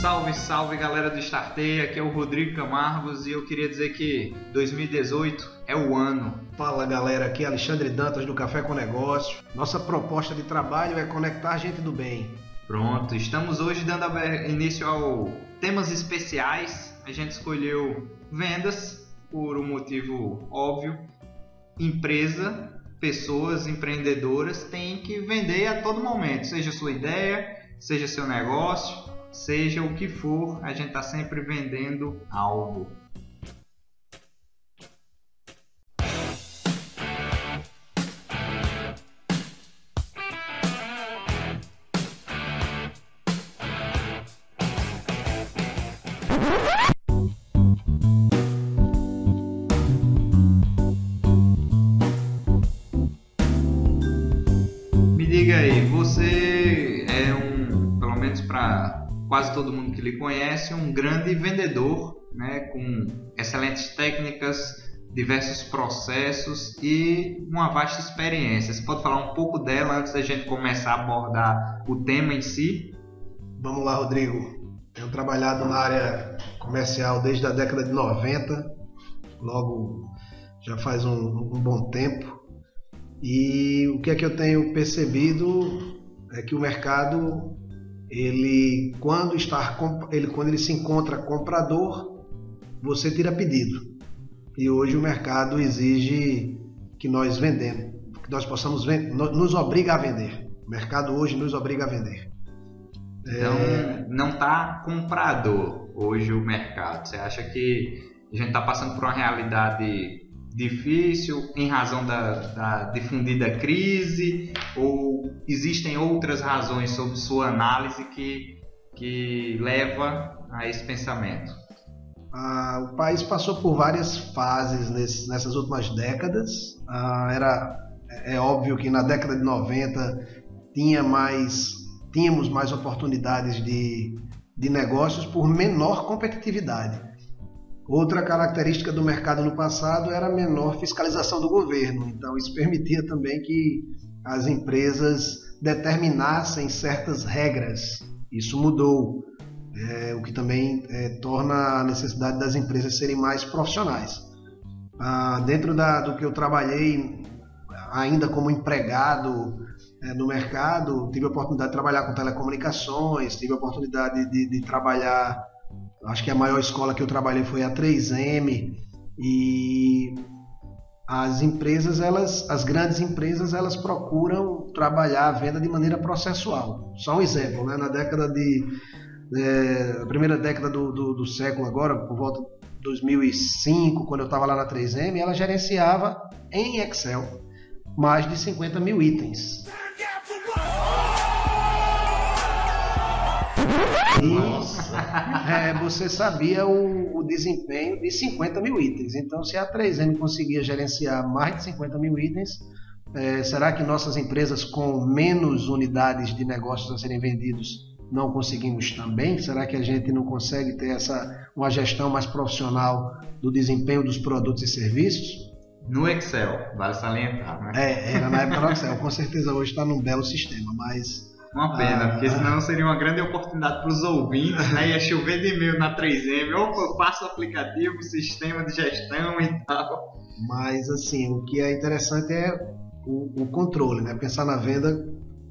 Salve, salve galera do Startei, aqui é o Rodrigo Camargos e eu queria dizer que 2018 é o ano. Fala galera, aqui é Alexandre Dantas do Café com Negócio. Nossa proposta de trabalho é conectar gente do bem. Pronto, estamos hoje dando início ao temas especiais. A gente escolheu vendas por um motivo óbvio. Empresa, pessoas empreendedoras têm que vender a todo momento, seja sua ideia, seja seu negócio seja o que for, a gente está sempre vendendo algo. quase todo mundo que lhe conhece, um grande vendedor, né, com excelentes técnicas, diversos processos e uma vasta experiência. Você pode falar um pouco dela antes da gente começar a abordar o tema em si? Vamos lá, Rodrigo. Tenho trabalhado na área comercial desde a década de 90, logo já faz um, um bom tempo. E o que é que eu tenho percebido é que o mercado ele quando está ele quando ele se encontra comprador, você tira pedido. E hoje o mercado exige que nós vendemos, que nós possamos vender, nos obriga a vender. O mercado hoje nos obriga a vender. Então, é... não está comprador hoje o mercado. Você acha que a gente está passando por uma realidade difícil em razão da, da, difundida crise ou existem outras razões sob sua análise que, que leva a esse pensamento? Ah, o país passou por várias fases nesse, nessas últimas décadas. Ah, era, é óbvio que na década de 90 tinha mais, tínhamos mais oportunidades de, de negócios por menor competitividade. Outra característica do mercado no passado era a menor fiscalização do governo, então isso permitia também que as empresas determinassem certas regras. Isso mudou, é, o que também é, torna a necessidade das empresas serem mais profissionais. Ah, dentro da, do que eu trabalhei, ainda como empregado é, no mercado, tive a oportunidade de trabalhar com telecomunicações, tive a oportunidade de, de trabalhar Acho que a maior escola que eu trabalhei foi a 3M e as empresas, elas, as grandes empresas, elas procuram trabalhar a venda de maneira processual. Só um exemplo, né? na década de é, primeira década do, do, do, século agora, por volta de 2005, quando eu estava lá na 3M, ela gerenciava em Excel mais de 50 mil itens. E é, você sabia o, o, desempenho de 50 mil itens. Então, se a 3M conseguia gerenciar mais de 50 mil itens, é, será que nossas empresas com menos unidades de negócios a serem vendidos não conseguimos também? Será que a gente não consegue ter essa uma gestão mais profissional do desempenho dos produtos e serviços? No Excel, vale salientar, né? É, era na época do Excel. Com certeza hoje está num belo sistema, mas uma pena, ah, porque senão seria uma grande oportunidade para os ouvintes, né? Ia chover de e-mail na 3M, opa, eu passo o aplicativo, sistema de gestão e tal. Mas assim, o que é interessante é o, o controle, né? Pensar na venda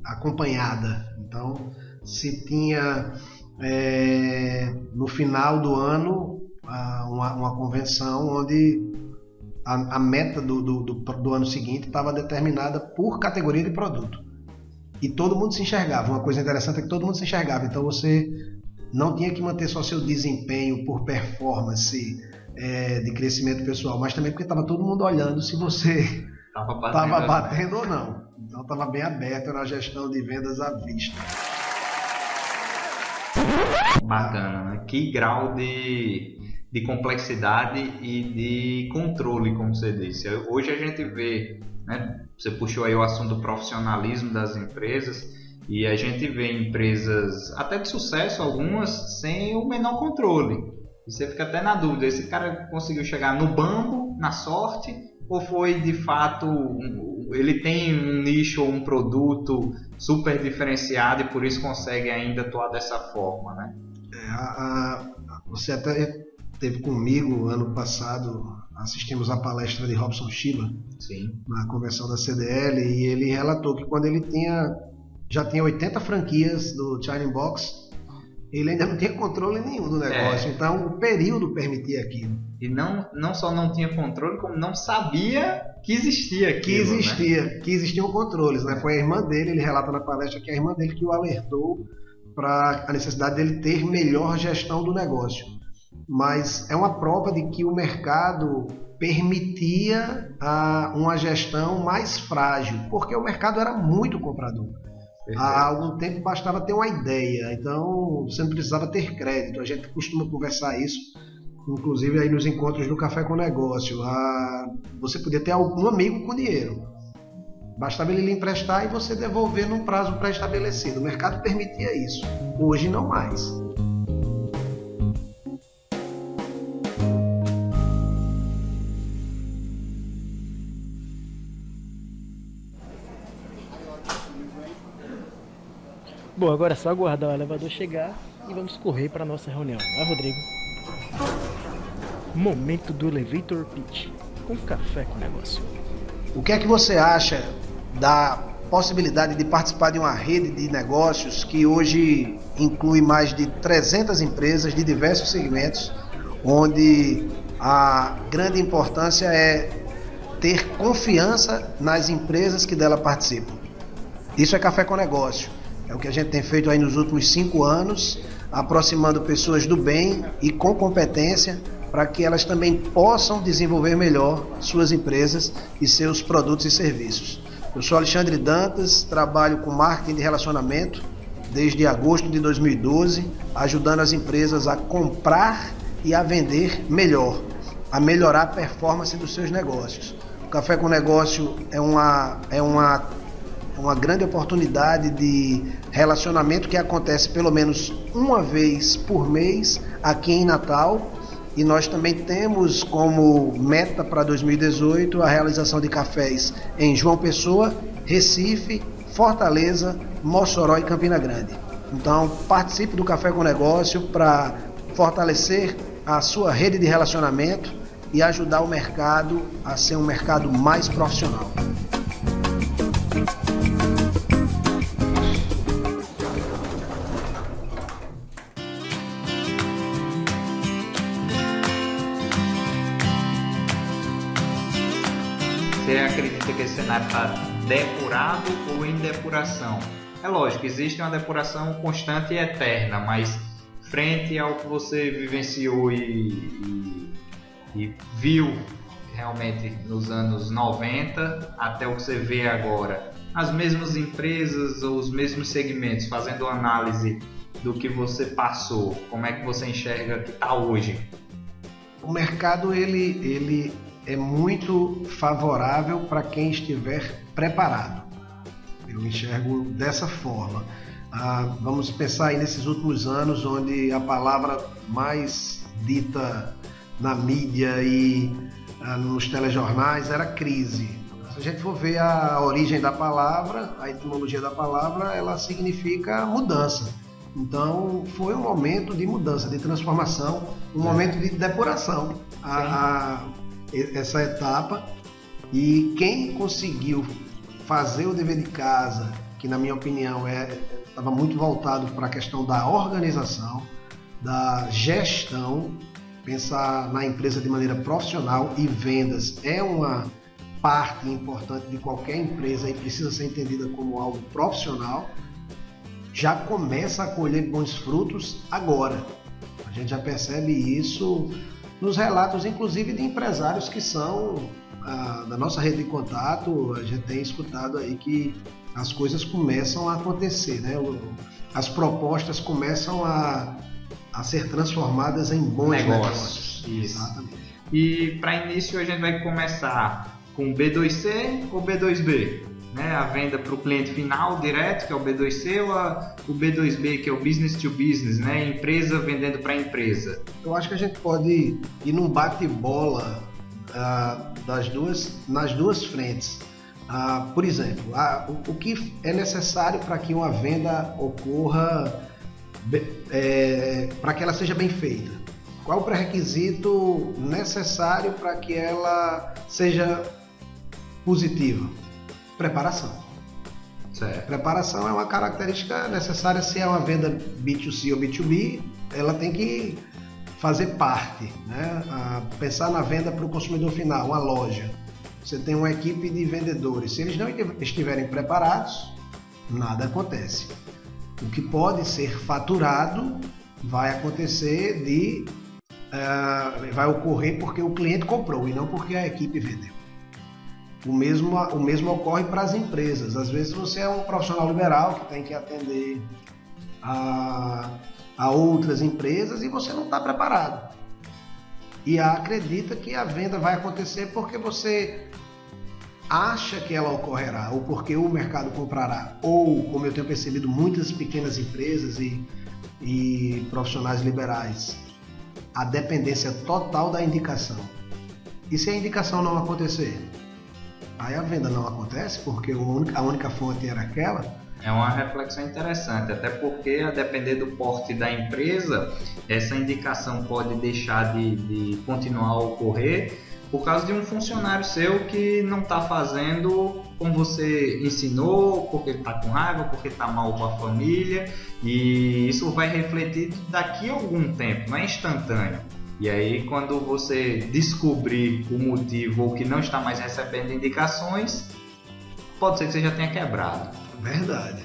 acompanhada. Então, se tinha é, no final do ano uma, uma convenção onde a, a meta do, do, do, do ano seguinte estava determinada por categoria de produto e todo mundo se enxergava. Uma coisa interessante é que todo mundo se enxergava. Então você não tinha que manter só seu desempenho por performance é, de crescimento pessoal, mas também porque estava todo mundo olhando se você estava batendo, batendo ou não. Então estava bem aberto na gestão de vendas à vista. Bacana, né? Que grau de, de complexidade e de controle, como você disse. Hoje a gente vê né? Você puxou aí o assunto do profissionalismo das empresas e a gente vê empresas até de sucesso algumas sem o menor controle. você fica até na dúvida, esse cara conseguiu chegar no banco, na sorte, ou foi de fato ele tem um nicho ou um produto super diferenciado e por isso consegue ainda atuar dessa forma, né? É, a, a, você até teve comigo ano passado, assistimos a palestra de Robson Schiller na convenção da CDL e ele relatou que quando ele tinha já tinha 80 franquias do China Box ele ainda não tinha controle nenhum do negócio. É. Então o período permitia aquilo. E não, não só não tinha controle, como não sabia que existia aquilo. Que existia, né? que existiam controles. Né? Foi a irmã dele, ele relata na palestra que é a irmã dele que o alertou para a necessidade dele ter melhor gestão do negócio. Mas é uma prova de que o mercado permitia a, uma gestão mais frágil, porque o mercado era muito comprador. Há algum tempo bastava ter uma ideia, então você não precisava ter crédito. A gente costuma conversar isso, inclusive aí nos encontros do Café com Negócio. Ah, você podia ter algum amigo com dinheiro. Bastava ele lhe emprestar e você devolver num prazo pré-estabelecido. O mercado permitia isso. Hoje não mais. Bom, agora é só aguardar o elevador chegar e vamos correr para nossa reunião. Vai, Rodrigo. Momento do elevator pitch. Com café com negócio. O que é que você acha da possibilidade de participar de uma rede de negócios que hoje inclui mais de 300 empresas de diversos segmentos, onde a grande importância é ter confiança nas empresas que dela participam. Isso é café com negócio. É o que a gente tem feito aí nos últimos cinco anos, aproximando pessoas do bem e com competência para que elas também possam desenvolver melhor suas empresas e seus produtos e serviços. Eu sou Alexandre Dantas, trabalho com marketing de relacionamento desde agosto de 2012, ajudando as empresas a comprar e a vender melhor, a melhorar a performance dos seus negócios. O Café com Negócio é uma, é uma uma grande oportunidade de relacionamento que acontece pelo menos uma vez por mês aqui em Natal. E nós também temos como meta para 2018 a realização de cafés em João Pessoa, Recife, Fortaleza, Mossoró e Campina Grande. Então, participe do Café com Negócio para fortalecer a sua rede de relacionamento e ajudar o mercado a ser um mercado mais profissional. Está depurado ou em depuração? É lógico, existe uma depuração constante e eterna, mas frente ao que você vivenciou e, e, e viu realmente nos anos 90 até o que você vê agora, as mesmas empresas ou os mesmos segmentos, fazendo análise do que você passou, como é que você enxerga que está hoje? O mercado ele, ele é muito favorável para quem estiver preparado. Eu enxergo dessa forma. Ah, vamos pensar aí nesses últimos anos, onde a palavra mais dita na mídia e ah, nos telejornais era crise. Se a gente for ver a origem da palavra, a etimologia da palavra, ela significa mudança. Então, foi um momento de mudança, de transformação, um é. momento de depuração. A, essa etapa e quem conseguiu fazer o dever de casa, que na minha opinião é estava muito voltado para a questão da organização, da gestão, pensar na empresa de maneira profissional e vendas é uma parte importante de qualquer empresa e precisa ser entendida como algo profissional, já começa a colher bons frutos agora. A gente já percebe isso nos relatos, inclusive, de empresários que são ah, da nossa rede de contato, a gente tem escutado aí que as coisas começam a acontecer, né? As propostas começam a, a ser transformadas em bons negócios. negócios. Exatamente. E para início a gente vai começar com B2C ou B2B? Né, a venda para o cliente final direto, que é o B2C, ou a, o B2B, que é o business to business, né, empresa vendendo para empresa? Eu acho que a gente pode ir num bate-bola ah, das duas, nas duas frentes. Ah, por exemplo, ah, o, o, que é necessário para que uma venda ocorra, é, para que ela seja bem feita? Qual o pré-requisito necessário para que ela seja positiva? Preparação. Certo. Preparação é uma característica necessária se é uma venda B2C ou B2B, ela tem que fazer parte, né? A pensar na venda para o consumidor final, uma loja. Você tem uma equipe de vendedores. Se eles não estiverem preparados, nada acontece. O que pode ser faturado vai acontecer de uh, vai ocorrer porque o cliente comprou e não porque a equipe vendeu. O mesmo, o mesmo ocorre para as empresas. Às vezes você é um profissional liberal que tem que atender a a outras empresas e você não está preparado. E acredita que a venda vai acontecer porque você acha que ela ocorrerá, ou porque o mercado comprará, ou, como eu tenho percebido, muitas pequenas empresas e, e profissionais liberais, a dependência total da indicação. E se a indicação não acontecer? Aí a venda não acontece porque a única fonte era aquela é uma reflexão interessante, até porque, a depender do porte da empresa, essa indicação pode deixar de, de continuar a ocorrer por causa de um funcionário seu que não está fazendo como você ensinou, porque está com raiva, porque está mal com a família, e isso vai refletir daqui a algum tempo, não é instantâneo. E aí, quando você descobrir o motivo ou que não está mais recebendo indicações, pode ser que você já tenha quebrado. Verdade.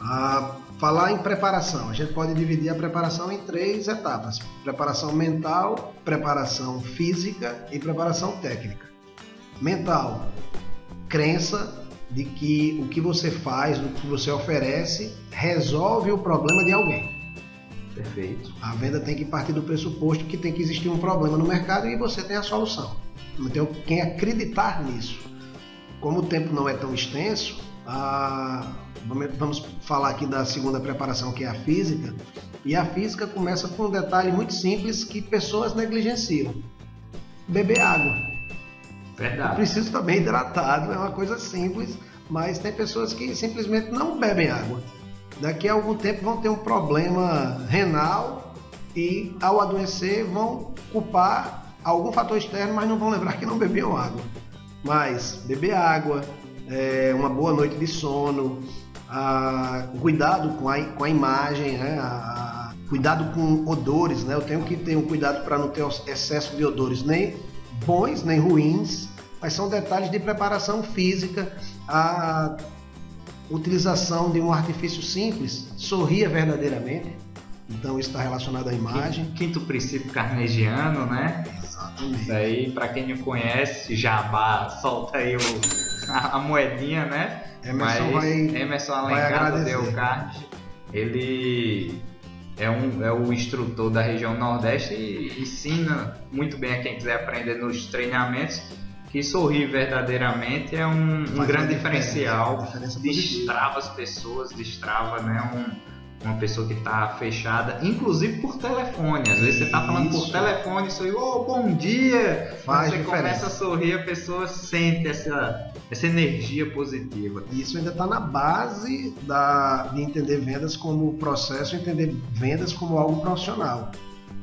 A falar em preparação, a gente pode dividir a preparação em três etapas: preparação mental, preparação física e preparação técnica. Mental, crença de que o que você faz, o que você oferece, resolve o problema de alguém. Perfeito. A venda tem que partir do pressuposto que tem que existir um problema no mercado e você tem a solução. Então, quem acreditar nisso, como o tempo não é tão extenso, a, vamos falar aqui da segunda preparação, que é a física. E a física começa com um detalhe muito simples que pessoas negligenciam: beber água. Verdade. Eu preciso estar bem hidratado, é uma coisa simples, mas tem pessoas que simplesmente não bebem água. Daqui a algum tempo vão ter um problema renal e, ao adoecer, vão culpar algum fator externo, mas não vão lembrar que não bebiam água. Mas beber água, é, uma boa noite de sono, a, cuidado com a, com a imagem, né? a, cuidado com odores, né? Eu tenho que ter um cuidado para não ter excesso de odores nem bons nem ruins, mas são detalhes de preparação física, a utilização de um artifício simples, sorria verdadeiramente. Então isso está relacionado à imagem. Quinto, princípio carnegiano, né? Exatamente. Isso aí, para quem não conhece, Jabá, solta aí o, a, a moedinha, né? Emerson Mas vai, Emerson Alencar do Card, ele é, um, é o instrutor da região Nordeste e ensina muito bem a quem quiser aprender nos treinamentos que sorrir verdadeiramente é um, um grande diferencial, destrava as pessoas, destrava né, um, uma pessoa que está fechada, inclusive por telefone. Às vezes você está falando por telefone, isso aí, oh, bom dia! Faz você diferença. começa a sorrir, a pessoa sente essa, essa energia positiva. Isso ainda está na base da, de entender vendas como processo, entender vendas como algo profissional.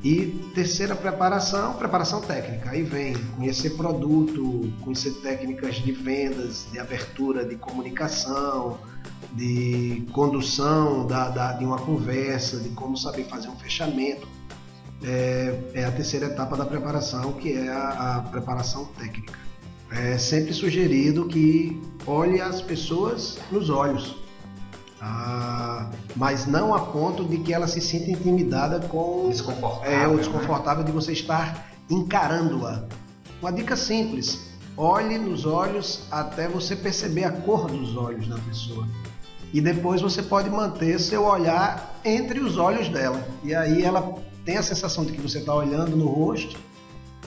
E terceira preparação, preparação técnica. Aí vem conhecer produto, conhecer técnicas de vendas, de abertura, de comunicação, de condução da, da, de uma conversa, de como saber fazer um fechamento. É, é a terceira etapa da preparação, que é a, a preparação técnica. É sempre sugerido que olhe as pessoas nos olhos, ah, mas não a ponto de que ela se sinta intimidada com desconfortável, é, o desconfortável né? de você estar encarando-a. Uma dica simples: olhe nos olhos até você perceber a cor dos olhos da pessoa e depois você pode manter seu olhar entre os olhos dela. E aí ela tem a sensação de que você está olhando no rosto,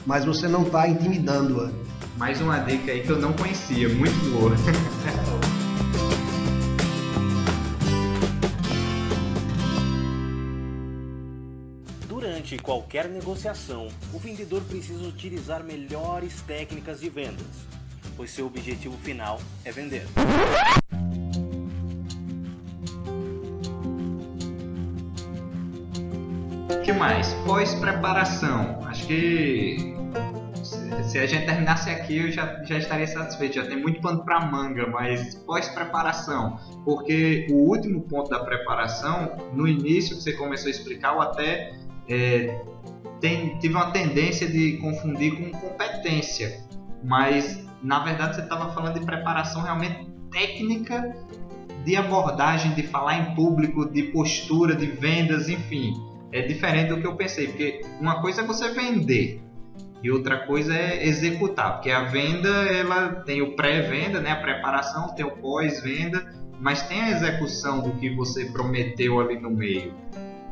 mas você não está intimidando-a. Mais uma dica aí que eu não conhecia, muito boa. Durante qualquer negociação, o vendedor precisa utilizar melhores técnicas de vendas, pois seu objetivo final é vender. O que mais? Pós-preparação. Acho que se a gente terminasse aqui eu já, já estaria satisfeito. Já tem muito pano para manga, mas pós-preparação. Porque o último ponto da preparação, no início que você começou a explicar, eu até é, tem, tive uma tendência de confundir com competência. Mas na verdade você estava falando de preparação realmente técnica de abordagem, de falar em público, de postura, de vendas, enfim. É diferente do que eu pensei, porque uma coisa é você vender e outra coisa é executar, porque a venda ela tem o pré-venda, né, a preparação, tem o pós-venda, mas tem a execução do que você prometeu ali no meio.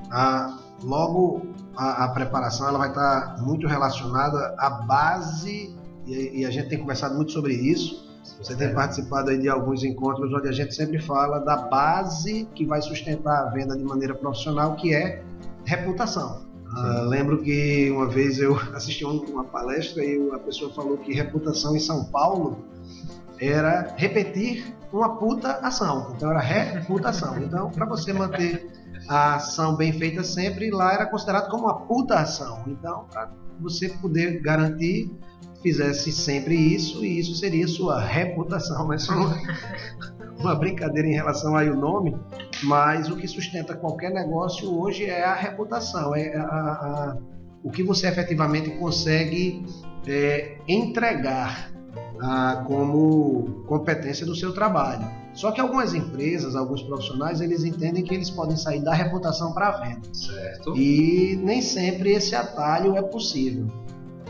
Ah, logo a, a preparação ela vai estar muito relacionada à base e, e, a gente tem conversado muito sobre isso. Você tem participado aí de alguns encontros onde a gente sempre fala da base que vai sustentar a venda de maneira profissional, que é reputação. Uh, lembro que uma vez eu assisti uma palestra e a pessoa falou que reputação em São Paulo era repetir uma puta ação. Então era reputação. Então, para você manter a ação bem feita sempre, lá era considerado como uma puta ação. Então, para você poder garantir fizesse sempre isso e isso seria sua reputação, mas só uma brincadeira em relação aí o nome, mas o que sustenta qualquer negócio hoje é a reputação, é a, a, o que você efetivamente consegue é, entregar a, como competência do seu trabalho. Só que algumas empresas, alguns profissionais, eles entendem que eles podem sair da reputação para a venda. Certo. E nem sempre esse atalho é possível.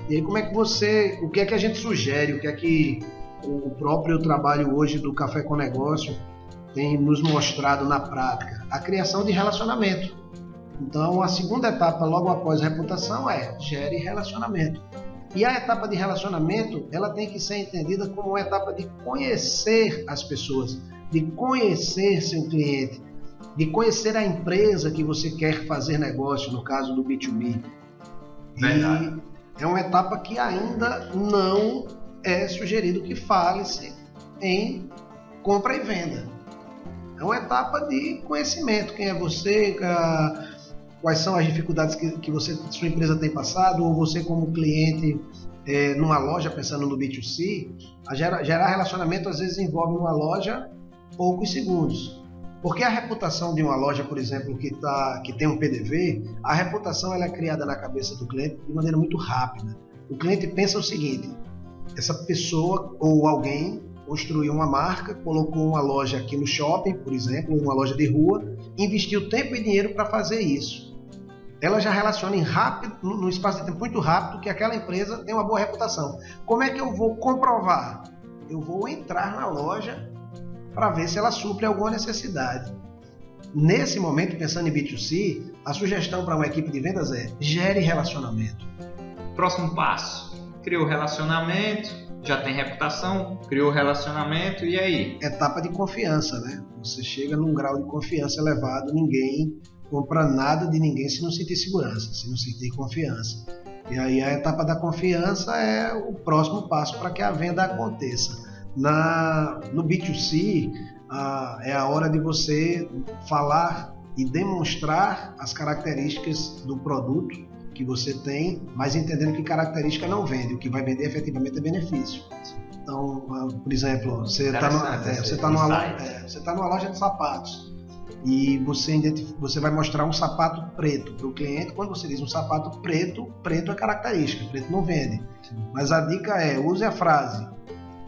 E aí como é que você, o que é que a gente sugere, o que é que o próprio trabalho hoje do Café com Negócio tem nos mostrado na prática? A criação de relacionamento. Então, a segunda etapa, logo após a reputação, é gere relacionamento. E a etapa de relacionamento, ela tem que ser entendida como uma etapa de conhecer as pessoas, de conhecer seu cliente, de conhecer a empresa que você quer fazer negócio, no caso do B2B. Verdade é uma etapa que ainda não é sugerido que fale-se em compra e venda. É uma etapa de conhecimento. Quem é você? Quais são as dificuldades que, que você, sua empresa tem passado? Ou você, como cliente, é, numa loja, pensando no B2C, gerar, gerar relacionamento às vezes envolve uma loja poucos segundos. Porque a reputação de uma loja, por exemplo, que, tá, que tem um PDV, a reputação ela é criada na cabeça do cliente de maneira muito rápida. O cliente pensa o seguinte: essa pessoa ou alguém construiu uma marca, colocou uma loja aqui no shopping, por exemplo, uma loja de rua, investiu tempo e dinheiro para fazer isso. Ela já relaciona em rápido, no espaço de tempo muito rápido, que aquela empresa tem uma boa reputação. Como é que eu vou comprovar? Eu vou entrar na loja para ver se ela supre alguma necessidade. Nesse momento, pensando em B2C, a sugestão para uma equipe de vendas é gere relacionamento. Próximo passo: criou relacionamento, já tem reputação, criou relacionamento e aí? Etapa de confiança, né? Você chega num grau de confiança elevado, ninguém compra nada de ninguém se não sentir segurança, se não sentir confiança. E aí a etapa da confiança é o próximo passo para que a venda aconteça. Na, no B2C, ah, é a hora de você falar e demonstrar as características do produto que você tem, mas entendendo que característica não vende, o que vai vender efetivamente é benefício. Então, por exemplo, você está é, você tá numa, é, você tá numa loja de sapatos e você, você vai mostrar um sapato preto para o cliente. Quando você diz um sapato preto, preto é característica, preto não vende. Mas a dica é use a frase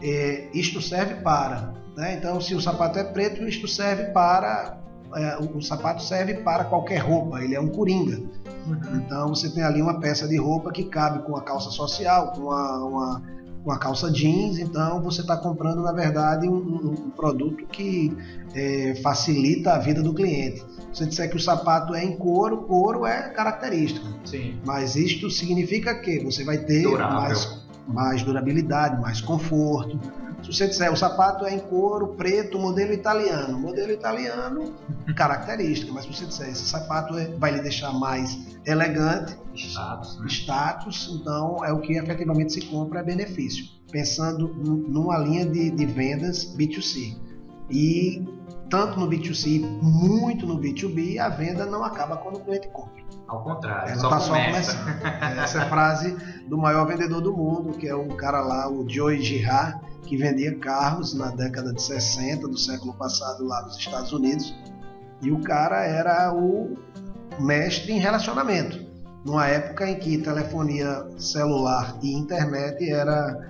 é, isto serve para. Né? Então, se o sapato é preto, isto serve para. É, o, o, sapato serve para qualquer roupa, ele é um coringa. Uhum. Então, você tem ali uma peça de roupa que cabe com a calça social, com a, uma, com a calça jeans. Então, você está comprando, na verdade, um, um produto que é, facilita a vida do cliente. Se você disser que o sapato é em couro, couro é característica. Sim. Mas isto significa que você vai ter Durável. mais mais durabilidade, mais conforto. Se você disser o sapato é em couro preto, modelo italiano, modelo italiano, característica, mas se você disser esse sapato é, vai lhe deixar mais elegante, Status, né? status, então é o que efetivamente se compra, é benefício. Pensando numa linha de, de vendas B2C. E tanto no B2C, muito no B2B, a venda não acaba quando o cliente compra. Ao contrário, Ela só está só começa. começando. Essa é a frase do maior vendedor do mundo, que é o cara lá, o Joe Girard, que vendia carros na década de 60 do século passado lá nos Estados Unidos. E o cara era o mestre em relacionamento. Numa época em que telefonia celular e internet era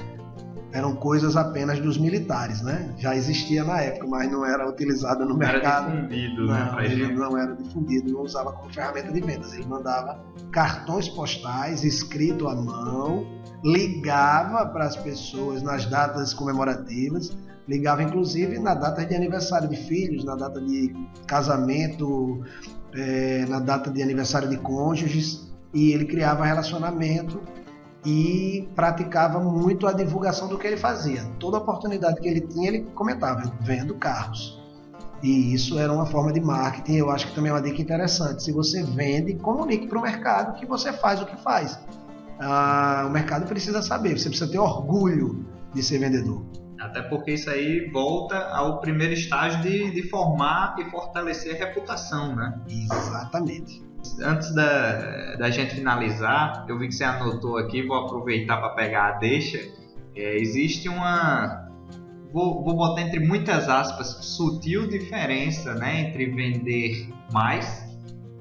eram coisas apenas dos militares, né? Já existia na época, mas não era utilizada no Não era mercado. difundido, né? Não, Pra ele gente. não era difundido, não usava como ferramenta de vendas. Ele mandava cartões postais escrito à mão, ligava para as pessoas nas datas comemorativas, ligava inclusive na data de aniversário de filhos, na data de casamento, eh, na data de aniversário de cônjuges, e ele criava relacionamento e praticava muito a divulgação do que ele fazia. Toda oportunidade que ele tinha, ele comentava, vendo carros. E isso era uma forma de marketing, eu acho que também é uma dica interessante. Se você vende, comunique para o mercado que você faz o que faz. Ah, o mercado precisa saber, você precisa ter orgulho de ser vendedor. Até porque isso aí volta ao primeiro estágio de, de formar e fortalecer a reputação, né? Exatamente. Antes da, da gente finalizar, eu vi que você anotou aqui, vou aproveitar para pegar a deixa. É, existe uma, vou, vou botar entre muitas aspas, sutil diferença né, entre vender mais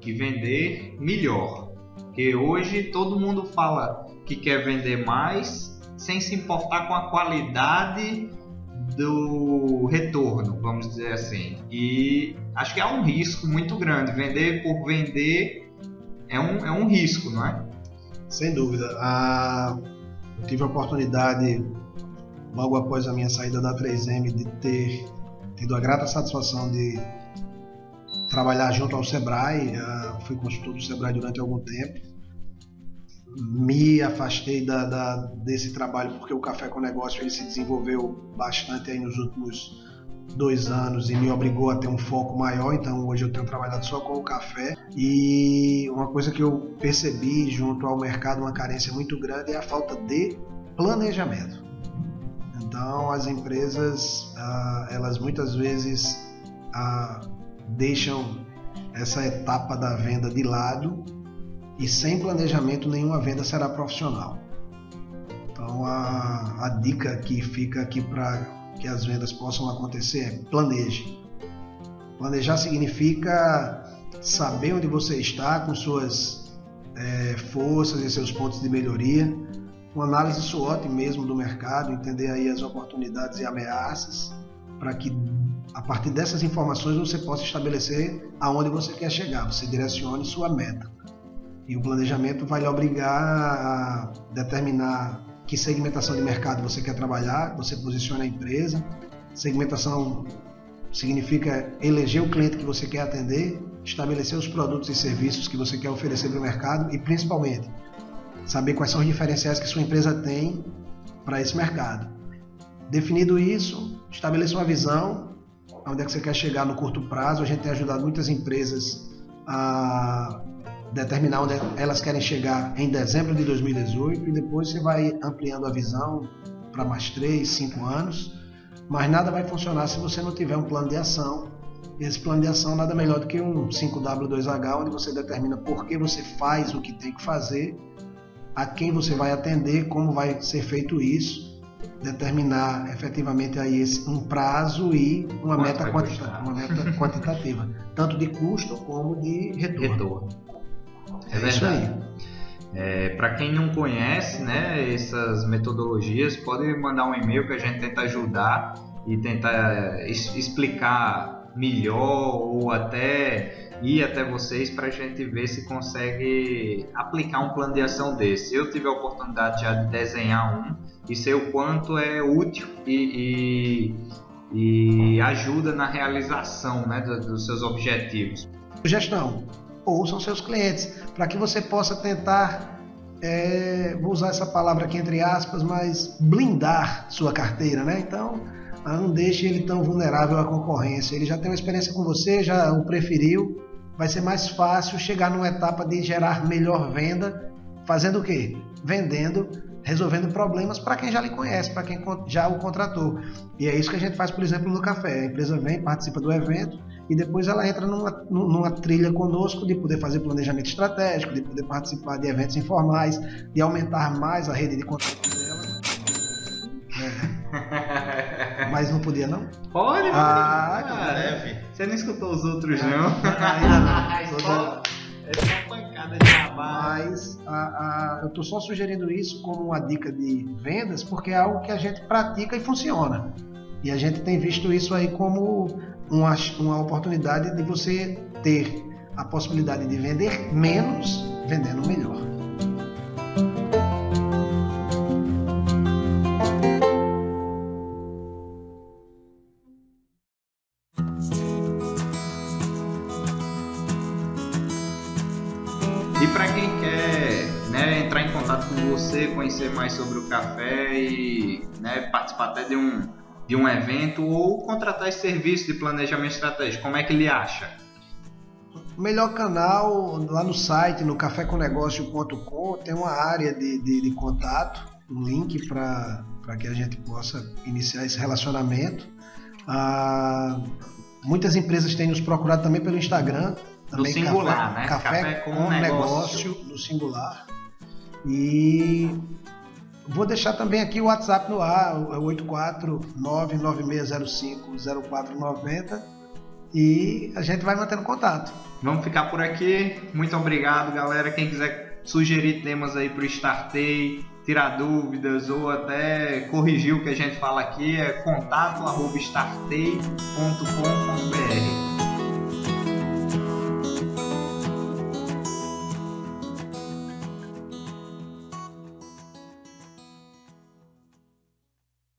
e vender melhor. Porque hoje todo mundo fala que quer vender mais sem se importar com a qualidade do retorno, vamos dizer assim. E acho que é um risco muito grande. Vender por vender é um, é um risco, não é? Sem dúvida. Ah, eu tive a oportunidade, logo após a minha saída da 3M, de ter tido a grata satisfação de trabalhar junto ao Sebrae. Ah, fui consultor do Sebrae durante algum tempo. Me afastei da, da, desse trabalho porque o Café com Negócio ele se desenvolveu bastante aí nos últimos dois anos e me obrigou a ter um foco maior. Então hoje eu tenho trabalhado só com o café. E uma coisa que eu percebi junto ao mercado, uma carência muito grande, é a falta de planejamento. Então as empresas, ah, elas muitas vezes ah, deixam essa etapa da venda de lado e sem planejamento nenhuma venda será profissional. Então a, a dica que fica aqui para que as vendas possam acontecer é planeje. Planejar significa saber onde você está com suas é, forças e seus pontos de melhoria, uma análise SWOT mesmo do mercado, entender aí as oportunidades e ameaças, para que a partir dessas informações você possa estabelecer aonde você quer chegar, você direcione sua meta. E o planejamento vai lhe obrigar a determinar que segmentação de mercado você quer trabalhar, você posiciona a empresa. Segmentação significa eleger o cliente que você quer atender, estabelecer os produtos e serviços que você quer oferecer para o mercado e principalmente saber quais são os diferenciais que sua empresa tem para esse mercado. Definido isso, estabeleça uma visão, onde é que você quer chegar no curto prazo. A gente tem ajudado muitas empresas a determinar onde elas querem chegar em dezembro de 2018 e depois você vai ampliando a visão para mais 3, 5 anos. Mas nada vai funcionar se você não tiver um plano de ação. E esse plano de ação nada melhor do que um 5W2H, onde você determina por que você faz o que tem que fazer, a quem você vai atender, como vai ser feito isso, determinar efetivamente aí esse, um prazo e uma Quanto meta, quantita- uma meta quantitativa, tanto de custo como de retorno. Retorno. É, É isso verdade. aí. É, para quem não conhece né, essas metodologias, pode mandar um e-mail que a gente tenta ajudar e tentar é, es- explicar melhor ou até ir até vocês para a gente ver se consegue aplicar um plano de ação desse. Eu tive a oportunidade já de desenhar um e sei o quanto é útil e, e- e ajuda na realização né, do- dos seus objetivos. Sugestão: ouçam seus clientes, para que você possa tentar é, vou usar essa palavra aqui entre aspas, mas blindar sua carteira, né? Então, ah, não deixe ele tão vulnerável à concorrência. Ele já tem uma experiência com você, já o preferiu, vai ser mais fácil chegar numa etapa de gerar melhor venda, fazendo o quê? Vendendo, resolvendo problemas para quem já lhe conhece, para quem já o contratou. E é isso que a gente faz, por exemplo, no café. A empresa vem, participa do evento e depois ela entra numa, numa trilha conosco de poder fazer planejamento estratégico, de poder participar de eventos informais, de aumentar mais a rede de contato dela. É. Mas não podia, não? Pode, ah, ah, deve. Você não escutou os outros, não? Ainda não. é só pancada de trabalho. Mas a, a, eu estou só sugerindo isso como uma dica de vendas, porque é algo que a gente pratica e funciona. E a gente tem visto isso aí como uma, uma oportunidade de você ter a possibilidade de vender menos, vendendo melhor. E para quem quer né, entrar em contato com você, conhecer mais sobre o café e né, participar até de um, de um evento ou contratar esse serviço de planejamento estratégico, como é que ele acha? O melhor canal lá no site, no cafécomnegócio.com, tem uma área de, de, de contato, um link para que a gente possa iniciar esse relacionamento. Ah, muitas empresas têm nos procurado também pelo Instagram, do singular, café, né? Café, Café com, com negócio. negócio do singular. E vou deixar também aqui o WhatsApp no ar, é o 84996050490 e a gente vai mantendo contato. Vamos ficar por aqui. Muito obrigado, galera. Quem quiser sugerir temas aí para o Startei, tirar dúvidas ou até corrigir o que a gente fala aqui, é contato@startei.com.br.